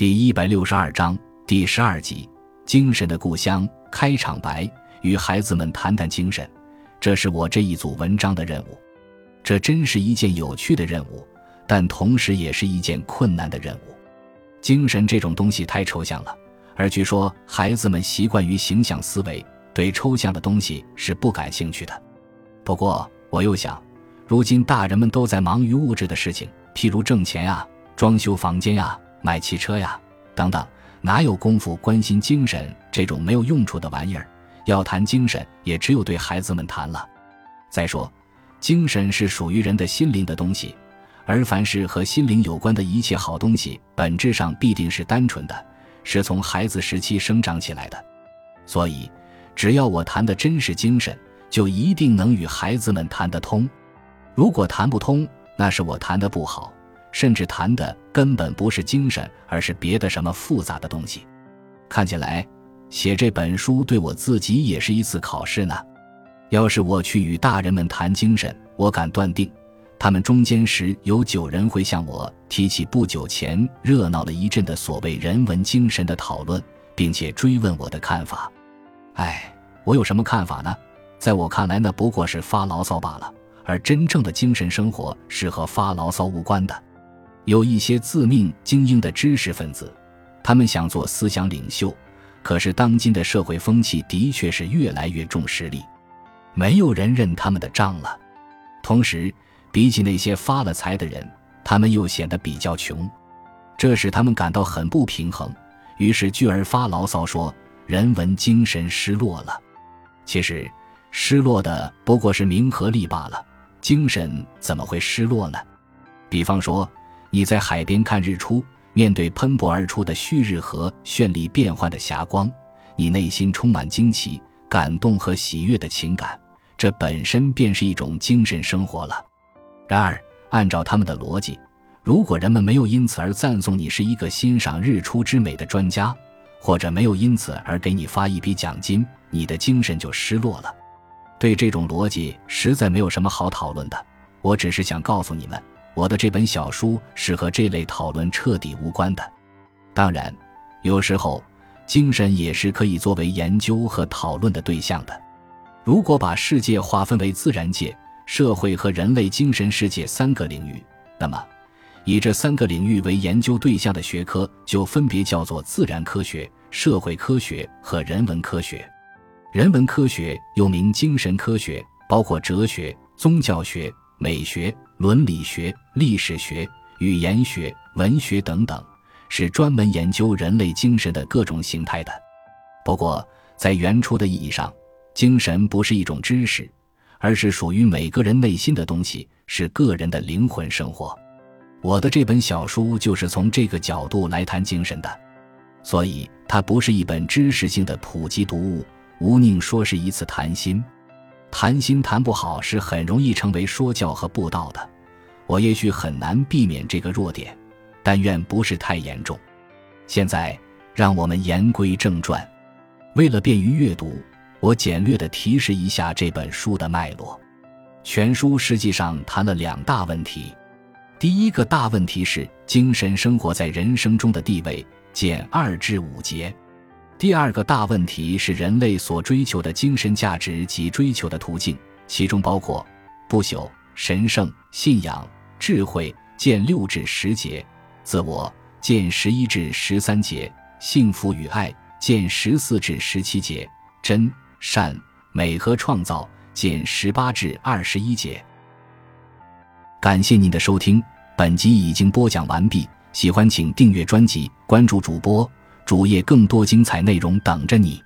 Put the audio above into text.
第一百六十二章第十二集：精神的故乡。开场白：与孩子们谈谈精神，这是我这一组文章的任务。这真是一件有趣的任务，但同时也是一件困难的任务。精神这种东西太抽象了，而据说孩子们习惯于形象思维，对抽象的东西是不感兴趣的。不过我又想，如今大人们都在忙于物质的事情，譬如挣钱呀、装修房间呀。买汽车呀，等等，哪有功夫关心精神这种没有用处的玩意儿？要谈精神，也只有对孩子们谈了。再说，精神是属于人的心灵的东西，而凡是和心灵有关的一切好东西，本质上必定是单纯的，是从孩子时期生长起来的。所以，只要我谈的真是精神，就一定能与孩子们谈得通。如果谈不通，那是我谈的不好。甚至谈的根本不是精神，而是别的什么复杂的东西。看起来，写这本书对我自己也是一次考试呢。要是我去与大人们谈精神，我敢断定，他们中间时有九人会向我提起不久前热闹了一阵的所谓人文精神的讨论，并且追问我的看法。哎，我有什么看法呢？在我看来，那不过是发牢骚罢了。而真正的精神生活是和发牢骚无关的。有一些自命精英的知识分子，他们想做思想领袖，可是当今的社会风气的确是越来越重实力，没有人认他们的账了。同时，比起那些发了财的人，他们又显得比较穷，这使他们感到很不平衡，于是聚而发牢骚说：“人文精神失落了。”其实，失落的不过是名和利罢了，精神怎么会失落呢？比方说。你在海边看日出，面对喷薄而出的旭日和绚丽变幻的霞光，你内心充满惊奇、感动和喜悦的情感，这本身便是一种精神生活了。然而，按照他们的逻辑，如果人们没有因此而赞颂你是一个欣赏日出之美的专家，或者没有因此而给你发一笔奖金，你的精神就失落了。对这种逻辑，实在没有什么好讨论的。我只是想告诉你们。我的这本小书是和这类讨论彻底无关的。当然，有时候精神也是可以作为研究和讨论的对象的。如果把世界划分为自然界、社会和人类精神世界三个领域，那么以这三个领域为研究对象的学科就分别叫做自然科学、社会科学和人文科学。人文科学又名精神科学，包括哲学、宗教学。美学、伦理学、历史学、语言学、文学等等，是专门研究人类精神的各种形态的。不过，在原初的意义上，精神不是一种知识，而是属于每个人内心的东西，是个人的灵魂生活。我的这本小书就是从这个角度来谈精神的，所以它不是一本知识性的普及读物，无宁说是一次谈心。谈心谈不好是很容易成为说教和布道的，我也许很难避免这个弱点，但愿不是太严重。现在让我们言归正传，为了便于阅读，我简略的提示一下这本书的脉络。全书实际上谈了两大问题，第一个大问题是精神生活在人生中的地位，减二至五节。第二个大问题是人类所追求的精神价值及追求的途径，其中包括不朽、神圣、信仰、智慧，见六至十节；自我，见十一至十三节；幸福与爱，见十四至十七节；真、善、美和创造，见十八至二十一节。感谢您的收听，本集已经播讲完毕。喜欢请订阅专辑，关注主播。主页更多精彩内容等着你。